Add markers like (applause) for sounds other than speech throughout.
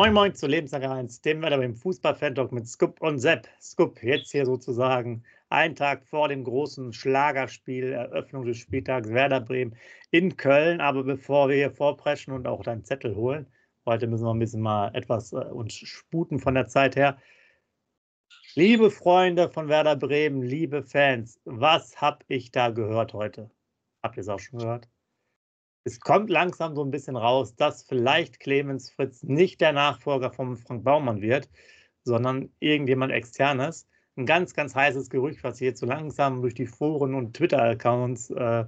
Moin Moin zu Lebenslange 1, dem Wetter beim Fußball-Fan-Talk mit Scoop und Sepp. Scoop, jetzt hier sozusagen einen Tag vor dem großen Schlagerspiel, Eröffnung des Spieltags Werder Bremen in Köln. Aber bevor wir hier vorpreschen und auch deinen Zettel holen, heute müssen wir ein bisschen mal etwas äh, uns sputen von der Zeit her. Liebe Freunde von Werder Bremen, liebe Fans, was habe ich da gehört heute? Habt ihr es auch schon gehört? Es kommt langsam so ein bisschen raus, dass vielleicht Clemens Fritz nicht der Nachfolger von Frank Baumann wird, sondern irgendjemand externes. Ein ganz, ganz heißes Gerücht, was jetzt so langsam durch die Foren und Twitter-Accounts äh,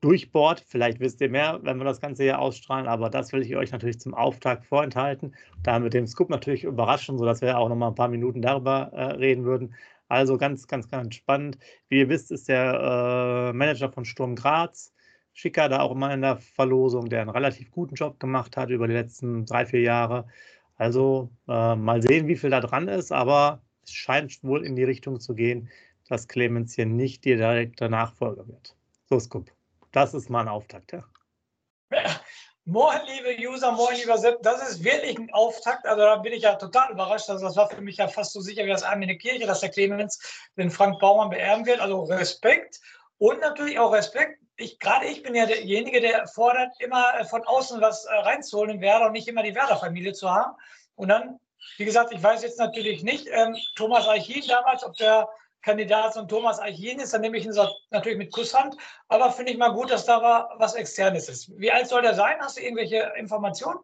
durchbohrt. Vielleicht wisst ihr mehr, wenn wir das Ganze hier ausstrahlen, aber das will ich euch natürlich zum Auftakt vorenthalten. Da mit dem Scoop natürlich überraschen, sodass wir auch noch mal ein paar Minuten darüber äh, reden würden. Also ganz, ganz, ganz spannend. Wie ihr wisst, ist der äh, Manager von Sturm Graz Schicker da auch immer in der Verlosung, der einen relativ guten Job gemacht hat über die letzten drei, vier Jahre. Also äh, mal sehen, wie viel da dran ist, aber es scheint wohl in die Richtung zu gehen, dass Clemens hier nicht die direkte Nachfolger wird. So, Scoop. Das ist mal ein Auftakt, ja. (laughs) Moin, liebe User, moin, lieber Sepp. Das ist wirklich ein Auftakt. Also da bin ich ja total überrascht. Also das war für mich ja fast so sicher wie das Arm in der Kirche, dass der Clemens den Frank Baumann beerben wird. Also Respekt und natürlich auch Respekt ich, gerade ich bin ja derjenige, der fordert, immer äh, von außen was äh, reinzuholen in Werder und nicht immer die Werder-Familie zu haben. Und dann, wie gesagt, ich weiß jetzt natürlich nicht, ähm, Thomas Eichin damals, ob der Kandidat von Thomas Eichin ist, dann nehme ich ihn natürlich mit Kusshand. Aber finde ich mal gut, dass da was Externes ist. Wie alt soll der sein? Hast du irgendwelche Informationen?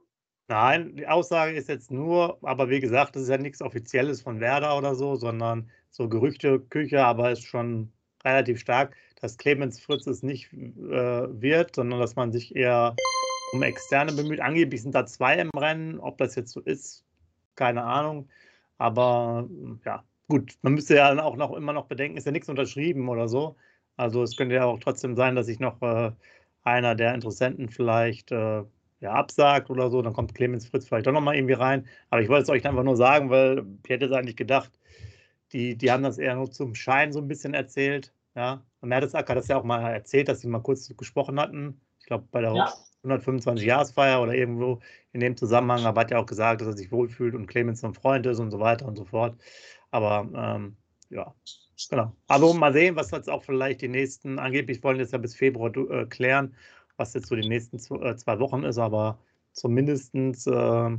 Nein, die Aussage ist jetzt nur, aber wie gesagt, das ist ja nichts Offizielles von Werder oder so, sondern so Gerüchte, Küche, aber ist schon relativ stark dass Clemens Fritz es nicht äh, wird, sondern dass man sich eher um Externe bemüht. Angeblich sind da zwei im Rennen. Ob das jetzt so ist, keine Ahnung. Aber ja, gut, man müsste ja auch noch immer noch bedenken, ist ja nichts unterschrieben oder so. Also es könnte ja auch trotzdem sein, dass sich noch äh, einer der Interessenten vielleicht äh, ja, absagt oder so. Dann kommt Clemens Fritz vielleicht doch nochmal irgendwie rein. Aber ich wollte es euch einfach nur sagen, weil ich hätte es eigentlich gedacht, die, die haben das eher nur zum Schein so ein bisschen erzählt. Ja, Mertesacker hat das ja auch mal erzählt, dass sie mal kurz gesprochen hatten. Ich glaube, bei der ja. 125-Jahresfeier oder irgendwo in dem Zusammenhang. Aber hat ja auch gesagt, dass er sich wohlfühlt und Clemens ein Freund ist und so weiter und so fort. Aber ähm, ja, genau. Aber mal sehen, was jetzt auch vielleicht die nächsten, angeblich wollen jetzt ja bis Februar äh, klären, was jetzt so die nächsten zwei, äh, zwei Wochen ist. Aber zumindest äh,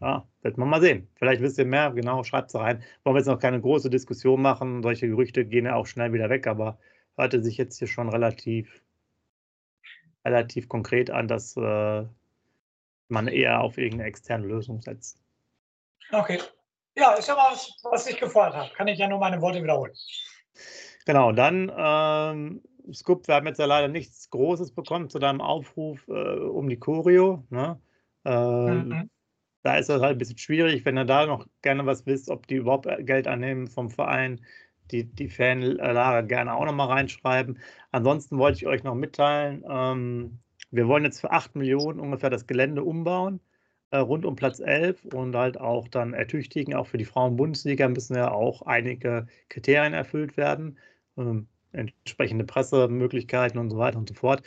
ja, wird man mal sehen. Vielleicht wisst ihr mehr, genau, schreibt es rein. Wollen wir jetzt noch keine große Diskussion machen. Solche Gerüchte gehen ja auch schnell wieder weg, aber hörte sich jetzt hier schon relativ, relativ konkret an, dass äh, man eher auf irgendeine externe Lösung setzt. Okay. Ja, ist ja was, was ich gefordert habe. Kann ich ja nur meine Worte wiederholen. Genau, dann ähm, Scoop, wir haben jetzt ja leider nichts Großes bekommen zu deinem Aufruf äh, um die Choreo. Ne? Ähm, mhm da ist es halt ein bisschen schwierig, wenn ihr da noch gerne was wisst, ob die überhaupt äh, Geld annehmen vom Verein, die, die Fanlager gerne auch noch mal reinschreiben. Ansonsten wollte ich euch noch mitteilen, ähm, wir wollen jetzt für 8 Millionen ungefähr das Gelände umbauen, äh, rund um Platz 11 und halt auch dann ertüchtigen. Auch für die Frauen-Bundesliga müssen ja auch einige Kriterien erfüllt werden, ähm, entsprechende Pressemöglichkeiten und so weiter und so fort.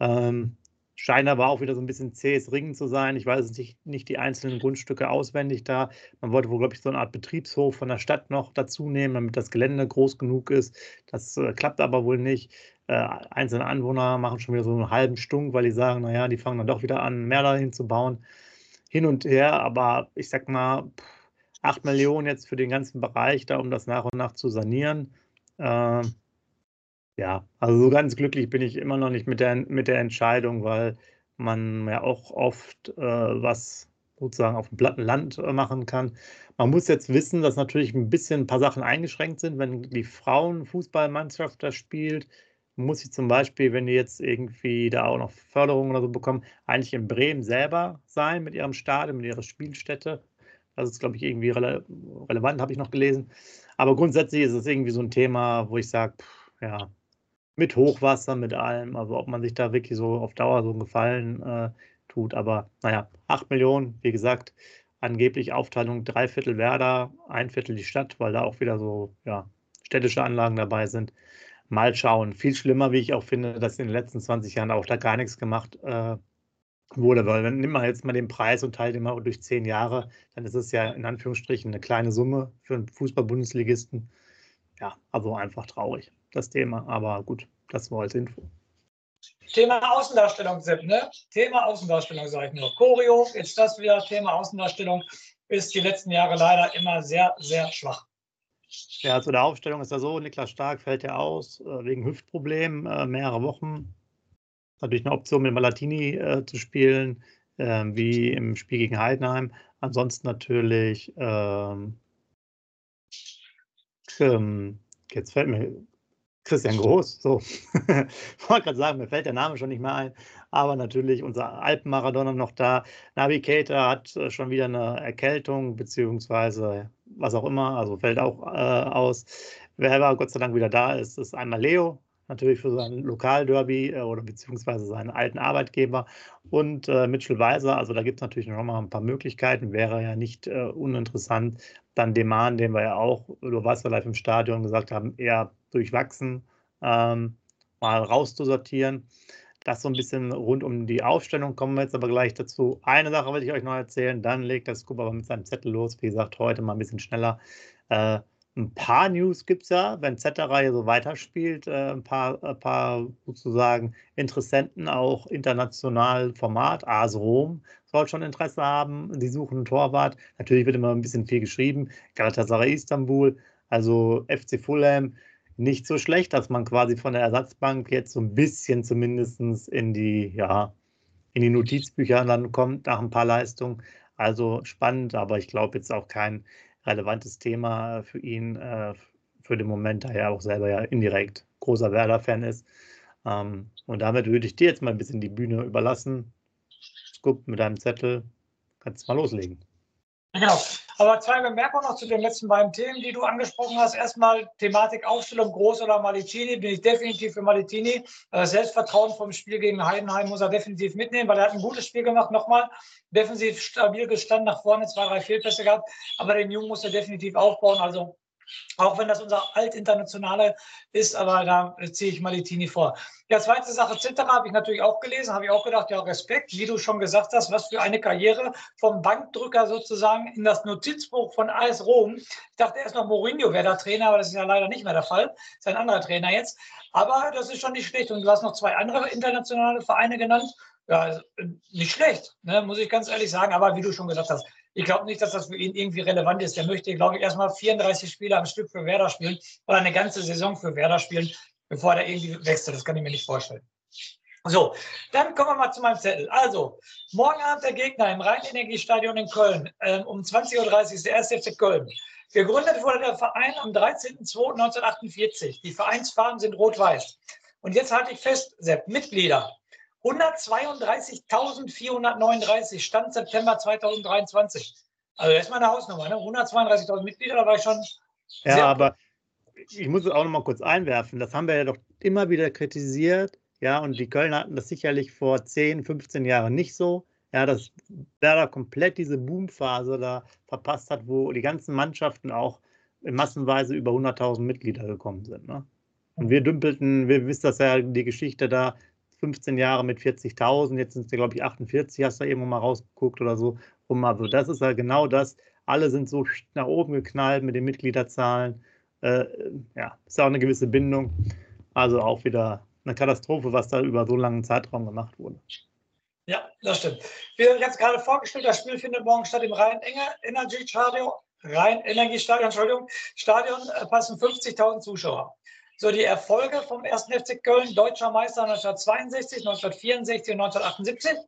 Ähm, scheint aber auch wieder so ein bisschen zähes Ringen zu sein. Ich weiß nicht, nicht die einzelnen Grundstücke auswendig da. Man wollte wohl, glaube ich, so eine Art Betriebshof von der Stadt noch dazu nehmen, damit das Gelände groß genug ist. Das äh, klappt aber wohl nicht. Äh, einzelne Anwohner machen schon wieder so einen halben Stunk, weil die sagen, naja, die fangen dann doch wieder an, mehr dahin zu bauen. Hin und her, aber ich sag mal, 8 Millionen jetzt für den ganzen Bereich da, um das nach und nach zu sanieren. Äh, ja, also so ganz glücklich bin ich immer noch nicht mit der, mit der Entscheidung, weil man ja auch oft äh, was sozusagen auf dem platten Land äh, machen kann. Man muss jetzt wissen, dass natürlich ein bisschen ein paar Sachen eingeschränkt sind. Wenn die Frauenfußballmannschaft da spielt, muss sie zum Beispiel, wenn die jetzt irgendwie da auch noch Förderung oder so bekommen, eigentlich in Bremen selber sein mit ihrem Stadion, mit ihrer Spielstätte. Das ist, glaube ich, irgendwie rele relevant, habe ich noch gelesen. Aber grundsätzlich ist es irgendwie so ein Thema, wo ich sage, ja, mit Hochwasser, mit allem. Also ob man sich da wirklich so auf Dauer so einen Gefallen äh, tut. Aber naja, 8 Millionen, wie gesagt, angeblich Aufteilung drei Viertel Werder, ein Viertel die Stadt, weil da auch wieder so ja, städtische Anlagen dabei sind. Mal schauen. Viel schlimmer, wie ich auch finde, dass in den letzten 20 Jahren auch da gar nichts gemacht äh, wurde, weil wenn nimmt man jetzt mal den Preis und teilt immer durch zehn Jahre, dann ist es ja in Anführungsstrichen eine kleine Summe für einen Fußball-Bundesligisten. Ja, also einfach traurig, das Thema. Aber gut, das war als Info. Thema Außendarstellung, Sepp, ne? Thema Außendarstellung, sage ich nur. Choreo, jetzt das wieder, Thema Außendarstellung, ist die letzten Jahre leider immer sehr, sehr schwach. Ja, zu der Aufstellung ist ja so, Niklas Stark fällt ja aus äh, wegen Hüftproblemen, äh, mehrere Wochen. Natürlich eine Option mit Malatini äh, zu spielen, äh, wie im Spiel gegen Heidenheim. Ansonsten natürlich, ähm, ähm, jetzt fällt mir Christian Groß, so. (laughs) ich wollte gerade sagen, mir fällt der Name schon nicht mehr ein. Aber natürlich unser Alpenmaradona noch da. Navigator hat äh, schon wieder eine Erkältung, beziehungsweise was auch immer, also fällt auch äh, aus. Wer aber Gott sei Dank wieder da ist, ist einmal Leo, natürlich für sein Lokalderby äh, oder beziehungsweise seinen alten Arbeitgeber und äh, Mitchell Weiser. Also da gibt es natürlich noch mal ein paar Möglichkeiten. Wäre ja nicht äh, uninteressant. Dann Deman, den wir ja auch, du warst ja live im Stadion gesagt haben, eher durchwachsen, ähm, mal rauszusortieren. Das so ein bisschen rund um die Aufstellung kommen wir jetzt aber gleich dazu. Eine Sache will ich euch noch erzählen, dann legt der Scoop aber mit seinem Zettel los. Wie gesagt, heute mal ein bisschen schneller. Äh, ein paar News gibt es ja, wenn Z-Reihe so weiterspielt, äh, ein, paar, ein paar sozusagen Interessenten auch international Format. AS Rom soll schon Interesse haben, die suchen einen Torwart. Natürlich wird immer ein bisschen viel geschrieben. Galatasaray Istanbul, also FC Fulham, nicht so schlecht, dass man quasi von der Ersatzbank jetzt so ein bisschen zumindest in die, ja, in die Notizbücher dann kommt nach ein paar Leistungen. Also spannend, aber ich glaube jetzt auch kein relevantes Thema für ihn äh, für den Moment, da er auch selber ja indirekt großer Werder-Fan ist. Ähm, und damit würde ich dir jetzt mal ein bisschen die Bühne überlassen. Scoop mit deinem Zettel, kannst mal loslegen. Genau. Aber zwei Bemerkungen noch zu den letzten beiden Themen, die du angesprochen hast. Erstmal Thematik Aufstellung Groß oder Malitini. Bin ich definitiv für Malitini. Das Selbstvertrauen vom Spiel gegen Heidenheim muss er definitiv mitnehmen, weil er hat ein gutes Spiel gemacht. Nochmal defensiv stabil gestanden, nach vorne zwei, drei Fehlpässe gehabt. Aber den Jungen muss er definitiv aufbauen. Also auch wenn das unser Altinternationale ist, aber da ziehe ich Malitini vor. Ja, zweite Sache, Zitter habe ich natürlich auch gelesen, habe ich auch gedacht, ja, Respekt, wie du schon gesagt hast, was für eine Karriere vom Bankdrücker sozusagen in das Notizbuch von AS Rom. Ich dachte erst noch, Mourinho wäre der Trainer, aber das ist ja leider nicht mehr der Fall. Ist ein anderer Trainer jetzt. Aber das ist schon nicht schlecht. Und du hast noch zwei andere internationale Vereine genannt. Ja, also, nicht schlecht, ne, muss ich ganz ehrlich sagen. Aber wie du schon gesagt hast, ich glaube nicht, dass das für ihn irgendwie relevant ist. Der möchte, glaube ich, erstmal 34 Spiele am Stück für Werder spielen oder eine ganze Saison für Werder spielen, bevor er irgendwie wechselt. Das kann ich mir nicht vorstellen. So, dann kommen wir mal zu meinem Zettel. Also, morgen Abend der Gegner im Rheinenergiestadion in Köln. Ähm, um 20.30 Uhr ist der erste FC Köln. Gegründet wurde der Verein am 13.02.1948. Die Vereinsfarben sind rot-weiß. Und jetzt halte ich fest, Sepp, Mitglieder 132.439 Stand September 2023. Also das ist meine Hausnummer, ne? 132.000 Mitglieder, da war ich schon. Ja, aber ich muss es auch noch mal kurz einwerfen. Das haben wir ja doch immer wieder kritisiert. Ja, und die Kölner hatten das sicherlich vor 10, 15 Jahren nicht so. Ja, dass Werder komplett diese Boomphase da verpasst hat, wo die ganzen Mannschaften auch massenweise über 100.000 Mitglieder gekommen sind. Ne? Und wir dümpelten, wir wissen das ja, die Geschichte da, 15 Jahre mit 40.000, jetzt sind es, glaube ich, 48, hast du irgendwo mal rausgeguckt oder so. Rum. Also das ist ja genau das. Alle sind so nach oben geknallt mit den Mitgliederzahlen. Äh, ja, ist ja auch eine gewisse Bindung. Also auch wieder eine Katastrophe, was da über so langen Zeitraum gemacht wurde. Ja, das stimmt. Wie jetzt gerade vorgestellt, das Spiel findet morgen statt im Rhein-Energy-Stadion. Rhein-Energie-Stadion, Entschuldigung. Stadion äh, passen 50.000 Zuschauer. So die Erfolge vom 1. FC Köln, deutscher Meister 1962, 1964 und 1978,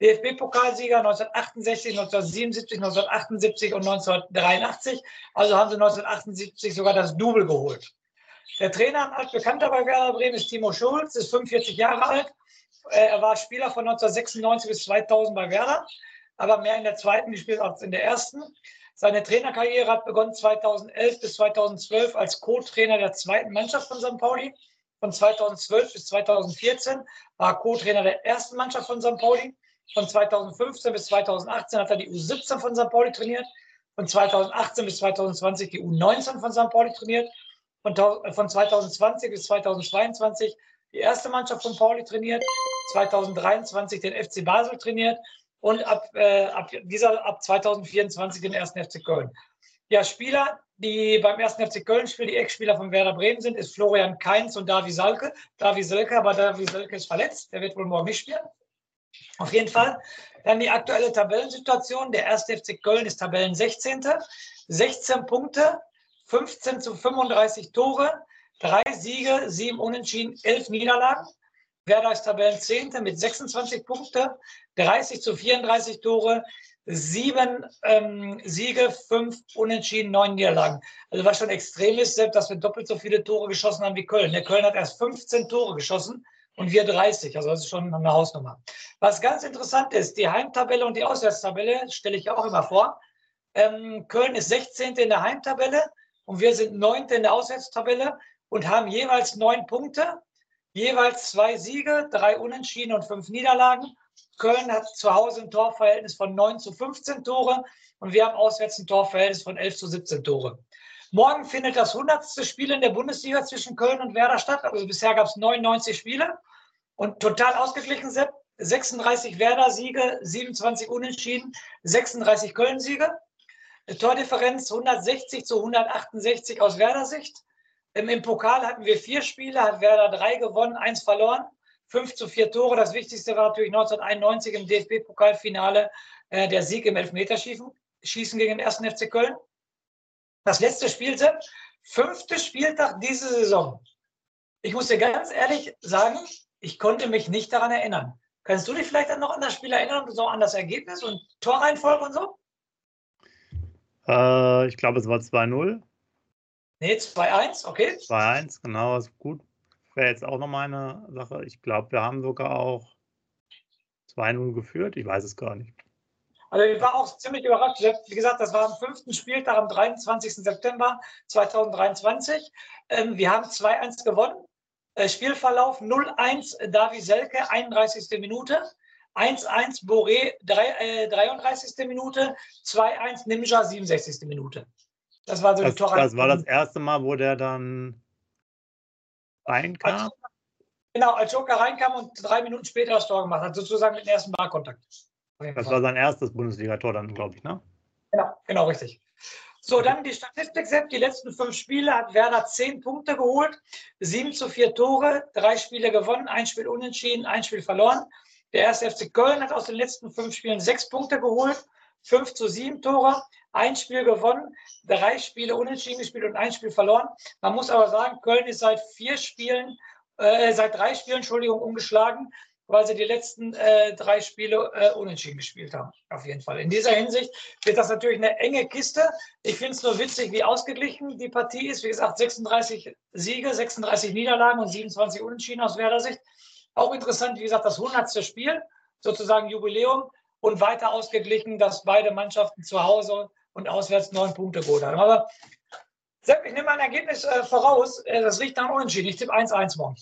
DFB-Pokalsieger 1968, 1977, 1978 und 1983. Also haben sie 1978 sogar das Double geholt. Der Trainer, ein altbekannter bei Werder Bremen, ist Timo Schulz, ist 45 Jahre alt. Äh, er war Spieler von 1996 bis 2000 bei Werder, aber mehr in der zweiten gespielt als in der ersten. Seine Trainerkarriere hat begonnen 2011 bis 2012 als Co-Trainer der zweiten Mannschaft von St. Pauli. Von 2012 bis 2014 war er Co-Trainer der ersten Mannschaft von St. Pauli. Von 2015 bis 2018 hat er die U17 von St. Pauli trainiert. Von 2018 bis 2020 die U19 von St. Pauli trainiert. Von, von 2020 bis 2022 die erste Mannschaft von Pauli trainiert. 2023 den FC Basel trainiert und ab, äh, ab, dieser, ab 2024 den ersten FC Köln. Ja, Spieler, die beim ersten FC Köln spielen, die Ex-Spieler von Werder Bremen sind, ist Florian Kainz und Davi Salke. Davi Selke, aber Davi Selke ist verletzt, der wird wohl morgen nicht spielen. Auf jeden Fall. Dann die aktuelle Tabellensituation. Der erste FC Köln ist Tabellen 16. 16 Punkte, 15 zu 35 Tore, drei Siege, sieben Unentschieden, elf Niederlagen. Werder ist Tabellen 10. mit 26 Punkten, 30 zu 34 Tore, sieben ähm, Siege, fünf Unentschieden, neun Niederlagen. Also was schon extrem ist, selbst dass wir doppelt so viele Tore geschossen haben wie Köln. Der Köln hat erst 15 Tore geschossen und wir 30. Also das ist schon eine Hausnummer. Was ganz interessant ist, die Heimtabelle und die Auswärtstabelle stelle ich auch immer vor. Ähm, Köln ist 16. in der Heimtabelle und wir sind 9. in der Auswärtstabelle und haben jeweils neun Punkte, jeweils zwei Siege, drei Unentschieden und fünf Niederlagen. Köln hat zu Hause ein Torverhältnis von 9 zu 15 Tore und wir haben auswärts ein Torverhältnis von 11 zu 17 Tore. Morgen findet das 100. Spiel in der Bundesliga zwischen Köln und Werder statt. Also bisher gab es 99 Spiele und total ausgeglichen sind 36 Werder-Siege, 27 Unentschieden, 36 Köln-Siege. Tordifferenz 160 zu 168 aus Werder-Sicht. Im, Pokal hatten wir vier Spiele, hat Werder drei gewonnen, eins verloren, 5 zu 4 Tore. Das Wichtigste war natürlich 1991 im DFB-Pokalfinale äh, der Sieg im Elfmeterschießen Schießen gegen den 1. FC Köln. Das letzte Spiel, Sepp, fünfte Spieltag diese Saison. Ich muss dir ganz ehrlich sagen, ich konnte mich nicht daran erinnern. Kannst du dich vielleicht noch an das Spiel erinnern so an das Ergebnis und Torreihenfolge und so? Äh, ich glaube, es war 2-0. Nee, 2-1, okay. 2-1, genau, ist gut. Wäre jetzt auch noch meine Sache. Ich glaube, wir haben sogar auch 2-0 geführt. Ich weiß es gar nicht. Also ich war auch ziemlich überrascht. Wie gesagt, das war am fünften Spieltag am 23. September 2023. Ähm, wir haben 2-1 gewonnen. Äh, Spielverlauf 0-1 Davi Selke, 31. Minute. 1-1 Boré, 33. Äh, Minute. 2-1 Nimja, 67. Minute. Das war so das, die. Das war das erste Mal, wo der dann reinkam? Genau, als Joker reinkam und drei Minuten später das Tor gemacht hat, sozusagen mit dem ersten Ballkontakt. Das war sein erstes Bundesligator dann, glaube ich, ne? Genau, genau, richtig. So, dann die Statistik, Sepp. Die letzten fünf Spiele hat Werder zehn Punkte geholt, sieben zu vier Tore, drei Spiele gewonnen, ein Spiel unentschieden, ein Spiel verloren. Der erste FC Köln hat aus den letzten fünf Spielen sechs Punkte geholt, fünf zu sieben Tore, ein Spiel gewonnen, drei Spiele unentschieden gespielt und ein Spiel verloren. Man muss aber sagen, Köln ist seit vier Spielen, äh, seit drei Spielen, Entschuldigung, ungeschlagen, weil sie die letzten äh, drei Spiele äh, unentschieden gespielt haben. Auf jeden Fall. In dieser Hinsicht wird das natürlich eine enge Kiste. Ich finde es nur witzig, wie ausgeglichen die Partie ist. Wie gesagt, 36 Siege, 36 Niederlagen und 27 Unentschieden aus Werder Sicht. Auch interessant, wie gesagt, das 100. Spiel, sozusagen Jubiläum und weiter ausgeglichen, dass beide Mannschaften zu Hause und auswärts neun Punkte geholt haben. Aber Sepp, ich nehme ein Ergebnis äh, voraus. Äh, das riecht nach Unentschieden. Ich tippe 1-1 morgen.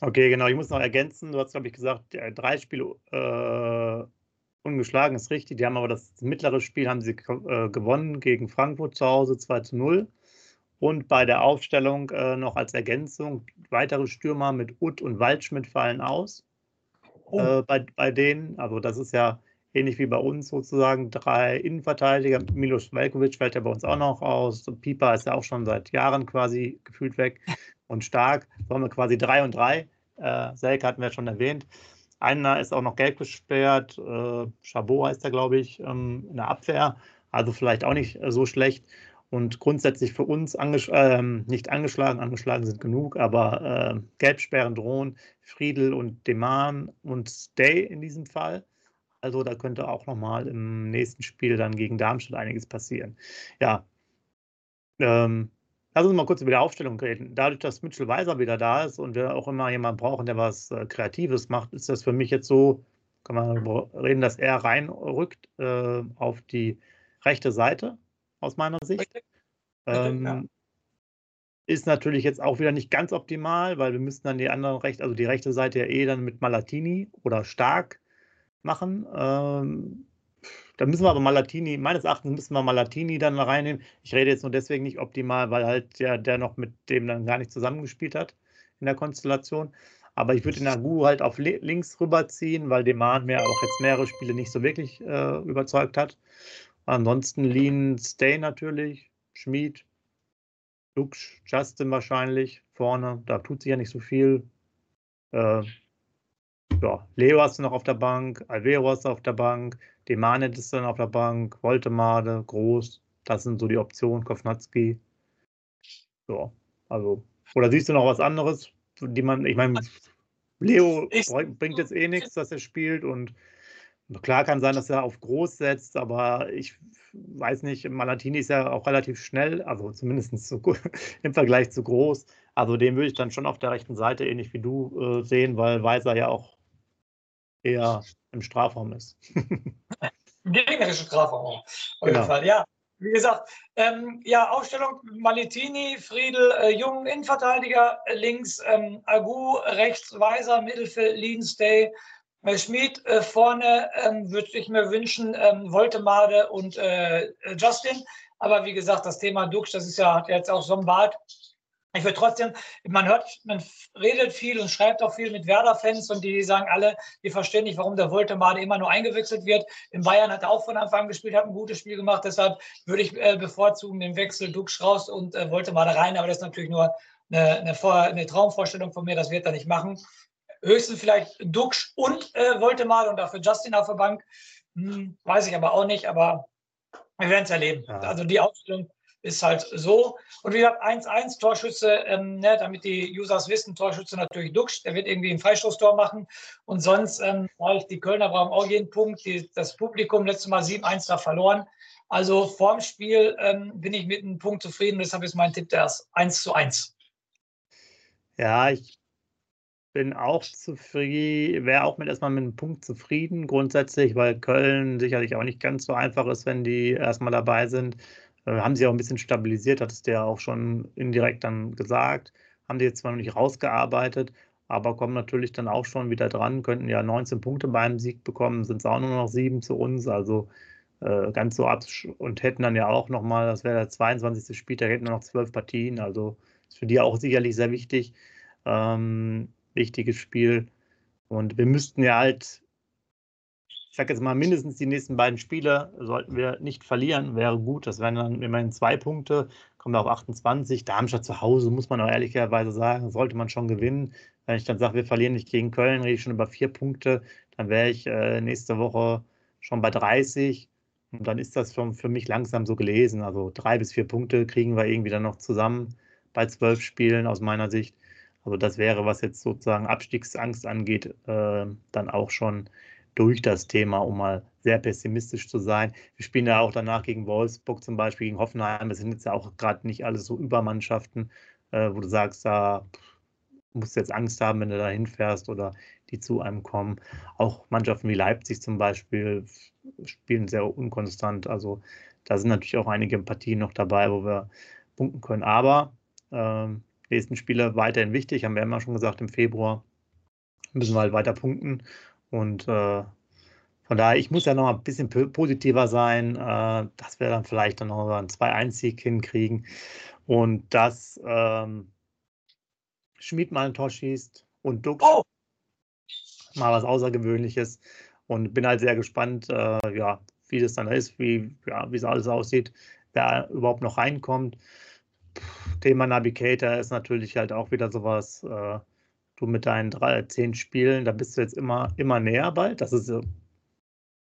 Okay, genau. Ich muss noch ergänzen. Du hast, glaube ich, gesagt, drei Spiele äh, ungeschlagen ist richtig. Die haben aber das mittlere Spiel haben sie äh, gewonnen gegen Frankfurt zu Hause 2 zu 0. Und bei der Aufstellung äh, noch als Ergänzung, weitere Stürmer mit Ut und Waldschmidt fallen aus. Oh. Äh, bei, bei denen. Also das ist ja ähnlich wie bei uns sozusagen drei Innenverteidiger. Milos Velkovic fällt ja bei uns auch noch aus. Pieper ist ja auch schon seit Jahren quasi gefühlt weg und stark. So haben wir quasi drei und drei. Äh, Selke hatten wir schon erwähnt. Einer ist auch noch gelb gesperrt. Äh, Chabot heißt er, glaube ich, ähm, in der Abwehr. Also vielleicht auch nicht äh, so schlecht. Und grundsätzlich für uns anges äh, nicht angeschlagen, angeschlagen sind genug, aber äh, Gelbsperren drohen Friedel und Deman und Stay in diesem Fall. Also da könnte auch nochmal im nächsten Spiel dann gegen Darmstadt einiges passieren. Ja, ähm, lass uns mal kurz über die Aufstellung reden. Dadurch, dass Mitchell Weiser wieder da ist und wir auch immer jemanden brauchen, der was äh, Kreatives macht, ist das für mich jetzt so, kann man reden, dass er reinrückt äh, auf die rechte Seite, aus meiner Sicht. Ähm, ja. Ist natürlich jetzt auch wieder nicht ganz optimal, weil wir müssten dann die andere rechte, also die rechte Seite ja eh dann mit Malatini oder Stark machen. Ähm, da müssen wir aber Malatini, meines Erachtens müssen wir Malatini dann reinnehmen. Ich rede jetzt nur deswegen nicht optimal, weil halt der, der noch mit dem dann gar nicht zusammengespielt hat in der Konstellation. Aber ich würde den Agu halt auf links rüberziehen, weil Demand mir auch jetzt mehrere Spiele nicht so wirklich äh, überzeugt hat. Ansonsten Lean Stay natürlich, Schmid, Dux, Justin wahrscheinlich vorne. Da tut sich ja nicht so viel. Äh, ja, Leo hast du noch auf der Bank, Alvero hast du auf der Bank, Demanet ist dann auf der Bank, Voltemade, Groß. Das sind so die Optionen, Kovnatski. Ja, also. Oder siehst du noch was anderes, die man, ich meine, Leo ich, bringt jetzt eh nichts, dass er spielt und klar kann sein, dass er auf groß setzt, aber ich weiß nicht, Malatini ist ja auch relativ schnell, also zumindest so (laughs) im Vergleich zu groß. Also den würde ich dann schon auf der rechten Seite ähnlich wie du äh, sehen, weil Weiser ja auch eher im Strafraum ist. (laughs) Im gegnerischen Strafraum, auf jeden genau. Fall, ja. Wie gesagt, ähm, ja, Aufstellung Maletini, Friedel, äh, Jung, Innenverteidiger, links ähm, Agu, rechts Weiser, Mittelfeld, Leanstay, Schmid, äh, vorne ähm, würde ich mir wünschen, ähm, Voltemade und äh, Justin. Aber wie gesagt, das Thema Dux, das ist ja, jetzt auch so ein Bart. Ich würde trotzdem, man hört, man redet viel und schreibt auch viel mit Werder-Fans und die sagen alle, wir verstehen nicht, warum der Woltemade immer nur eingewechselt wird. In Bayern hat er auch von Anfang an gespielt, hat ein gutes Spiel gemacht. Deshalb würde ich äh, bevorzugen den Wechsel Dux raus und äh, Woltemade rein. Aber das ist natürlich nur eine, eine, eine Traumvorstellung von mir. Das wird er nicht machen. Höchstens vielleicht Dux und äh, Woltemade und dafür Justin auf der Bank. Hm, weiß ich aber auch nicht. Aber wir werden es erleben. Ja. Also die Aufstellung ist halt so. Und wie gesagt, 1-1 Torschütze, ähm, ne, damit die Users wissen, Torschütze natürlich Duxch, der wird irgendwie ein Freistoßtor machen. Und sonst, ähm, ich, die Kölner brauchen auch jeden Punkt. Die, das Publikum letztes Mal 7-1 da verloren. Also vorm Spiel ähm, bin ich mit einem Punkt zufrieden. Deshalb ist mein Tipp der 1 zu 1. Ja, ich bin auch zufrieden, wäre auch mit erstmal mit einem Punkt zufrieden grundsätzlich, weil Köln sicherlich auch nicht ganz so einfach ist, wenn die erstmal dabei sind. Äh, haben sie auch ein bisschen stabilisiert, hattest du ja auch schon indirekt dann gesagt. Haben die jetzt zwar noch nicht rausgearbeitet, aber kommen natürlich dann auch schon wieder dran, könnten ja 19 Punkte beim Sieg bekommen, sind es auch nur noch sieben zu uns, also äh, ganz so ab und hätten dann ja auch nochmal, das wäre der 22. Spieltag, hätten wir noch zwölf Partien, also ist für die auch sicherlich sehr wichtig. Ähm, wichtiges Spiel. Und wir müssten ja halt ich sage jetzt mal, mindestens die nächsten beiden Spiele sollten wir nicht verlieren, wäre gut. Das wären dann immerhin zwei Punkte, kommen wir auf 28. Darmstadt zu Hause, muss man auch ehrlicherweise sagen, sollte man schon gewinnen. Wenn ich dann sage, wir verlieren nicht gegen Köln, rede ich schon über vier Punkte, dann wäre ich äh, nächste Woche schon bei 30. Und dann ist das schon für mich langsam so gelesen. Also drei bis vier Punkte kriegen wir irgendwie dann noch zusammen bei zwölf Spielen aus meiner Sicht. Also das wäre, was jetzt sozusagen Abstiegsangst angeht, äh, dann auch schon durch das Thema, um mal sehr pessimistisch zu sein. Wir spielen ja auch danach gegen Wolfsburg zum Beispiel, gegen Hoffenheim. Das sind jetzt ja auch gerade nicht alles so Übermannschaften, äh, wo du sagst, da musst du jetzt Angst haben, wenn du da hinfährst oder die zu einem kommen. Auch Mannschaften wie Leipzig zum Beispiel spielen sehr unkonstant. Also da sind natürlich auch einige Partien noch dabei, wo wir punkten können. Aber äh, nächsten Spiele weiterhin wichtig, haben wir immer schon gesagt, im Februar müssen wir halt weiter punkten. Und äh, von daher, ich muss ja noch ein bisschen positiver sein, äh, dass wir dann vielleicht dann noch einen 2-1-Sieg hinkriegen und dass ähm, Schmid mal ein Tor schießt und Dux oh. mal was Außergewöhnliches. Und bin halt sehr gespannt, äh, ja, wie das dann ist, wie ja, es alles aussieht, wer überhaupt noch reinkommt. Thema Navigator ist natürlich halt auch wieder sowas. Äh, du mit deinen drei, zehn Spielen, da bist du jetzt immer, immer näher bald. Das ist, also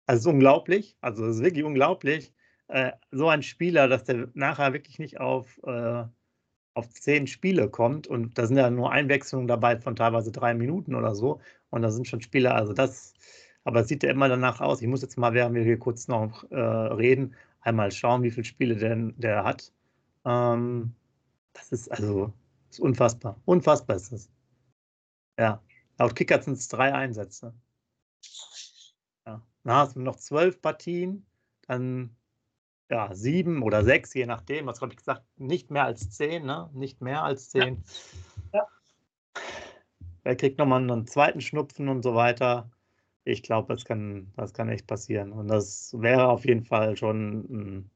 ist unglaublich. Also es ist wirklich unglaublich. Äh, so ein Spieler, dass der nachher wirklich nicht auf, äh, auf zehn Spiele kommt und da sind ja nur Einwechslungen dabei von teilweise drei Minuten oder so. Und da sind schon Spieler, also das, aber es sieht ja immer danach aus. Ich muss jetzt mal, während wir hier kurz noch äh, reden, einmal schauen, wie viele Spiele denn der hat. Ähm, das ist also das ist unfassbar. Unfassbar ist es. Ja, laut Kicker sind es drei Einsätze. Ja. Dann hast du noch zwölf Partien, dann ja, sieben oder sechs, je nachdem. Was habe ich gesagt? Nicht mehr als zehn, ne? Nicht mehr als zehn. Ja. ja. Er kriegt nochmal einen zweiten Schnupfen und so weiter. Ich glaube, das kann, das kann echt passieren. Und das wäre auf jeden Fall schon.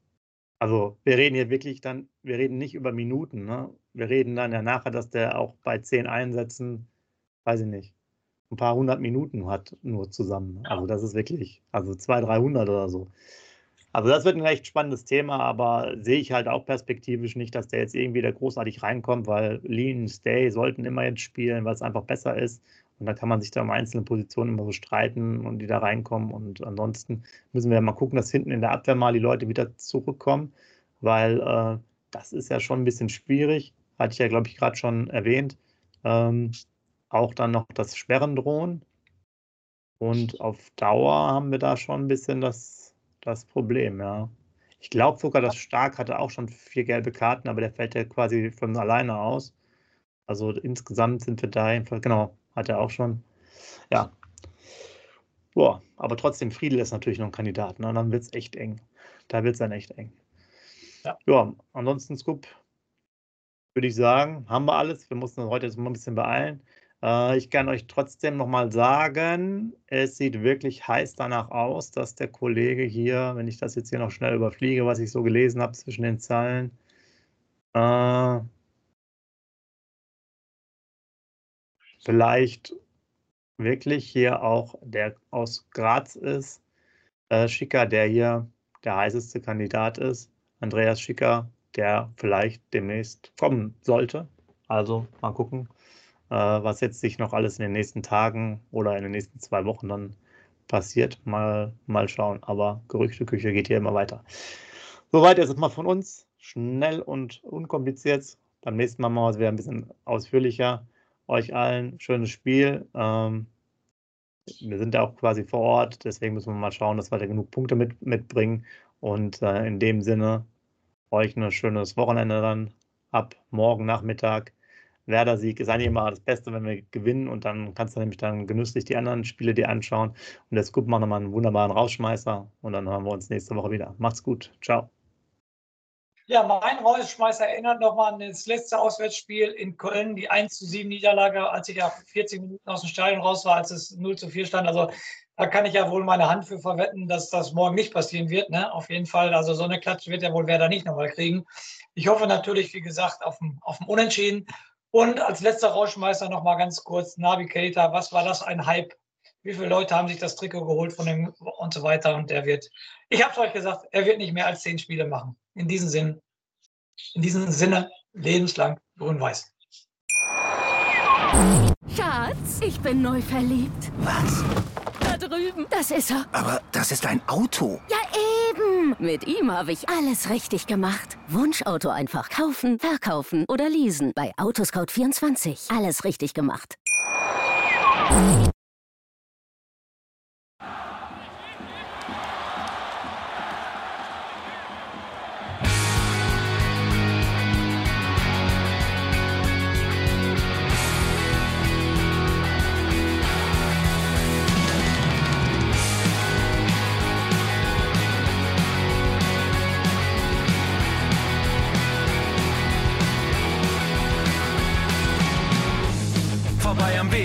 Also, wir reden hier wirklich dann, wir reden nicht über Minuten. Ne? Wir reden dann ja nachher, dass der auch bei zehn Einsätzen weiß ich nicht, ein paar hundert Minuten hat nur zusammen. Also das ist wirklich, also 200, 300 oder so. Also das wird ein recht spannendes Thema, aber sehe ich halt auch perspektivisch nicht, dass der jetzt irgendwie da großartig reinkommt, weil Lean, Stay sollten immer jetzt spielen, weil es einfach besser ist. Und da kann man sich da um einzelne Positionen immer so streiten und die da reinkommen. Und ansonsten müssen wir mal gucken, dass hinten in der Abwehr mal die Leute wieder zurückkommen, weil äh, das ist ja schon ein bisschen schwierig. Hatte ich ja, glaube ich, gerade schon erwähnt. Ähm, auch dann noch das Sperren drohen. Und auf Dauer haben wir da schon ein bisschen das das Problem, ja. Ich glaube sogar, dass Stark hatte auch schon vier gelbe Karten, aber der fällt ja quasi von alleine aus. Also insgesamt sind wir da einfach, genau, hat er auch schon. Ja. Boah, aber trotzdem, Friedel ist natürlich noch ein Kandidat, ne? dann wird es echt eng. Da wird es dann echt eng. Ja. ja, ansonsten, Scoop, würde ich sagen, haben wir alles. Wir mussten uns heute jetzt mal ein bisschen beeilen. Äh, ich kann euch trotzdem nochmal sagen, es sieht wirklich heiß danach aus, dass der Kollege hier, wenn ich das jetzt hier noch schnell überfliege, was ich so gelesen habe zwischen den Zeilen, äh, vielleicht wirklich hier auch der aus Graz ist, äh, Schicker, der hier der heißeste Kandidat ist, Andreas Schicker, der vielleicht demnächst kommen sollte. Also mal gucken, äh, was jetzt sich noch alles in den nächsten Tagen oder in den nächsten zwei Wochen dann passiert. Mal, mal schauen. Aber Gerüchteküche geht hier immer weiter. Soweit jetzt mal von uns. Schnell und unkompliziert. Beim nächsten Mal machen wir es wieder ein bisschen ausführlicher. Euch allen schönes Spiel. Ähm, wir sind ja auch quasi vor Ort, deswegen müssen wir mal schauen, dass wir da genug Punkte mit, mitbringen. Und äh, in dem Sinne, euch ein schönes Wochenende dann ab morgen Nachmittag. Werder-Sieg ist eigentlich immer das Beste, wenn wir gewinnen und dann kannst du nämlich dann genüsslich die anderen Spiele dir anschauen. Und der Scoop macht nochmal einen wunderbaren Rausschmeißer und dann hören wir uns nächste Woche wieder. Macht's gut. Ciao. Ja, mein Rausschmeißer erinnert nochmal an das letzte Auswärtsspiel in Köln, die 1 zu 7 Niederlage, als ich ja 40 Minuten aus dem Stadion raus war, als es 0 zu 4 stand. Also da kann ich ja wohl meine Hand für verwetten, dass das morgen nicht passieren wird. Ne? Auf jeden Fall, also so eine Klatsche wird ja wohl wer da nicht nochmal kriegen. Ich hoffe natürlich, wie gesagt, auf dem, auf dem Unentschieden und als letzter Rauschmeister noch mal ganz kurz Navigator. Was war das ein Hype? Wie viele Leute haben sich das Trikot geholt von dem und so weiter? Und der wird, ich habe es euch gesagt, er wird nicht mehr als zehn Spiele machen. In diesem Sinn, in diesem Sinne, lebenslang grün-weiß. Schatz, ich bin neu verliebt. Was? Da drüben. Das ist er. Aber das ist ein Auto. Ja, eben. Mit ihm habe ich alles richtig gemacht. Wunschauto einfach kaufen, verkaufen oder leasen. Bei Autoscout24. Alles richtig gemacht.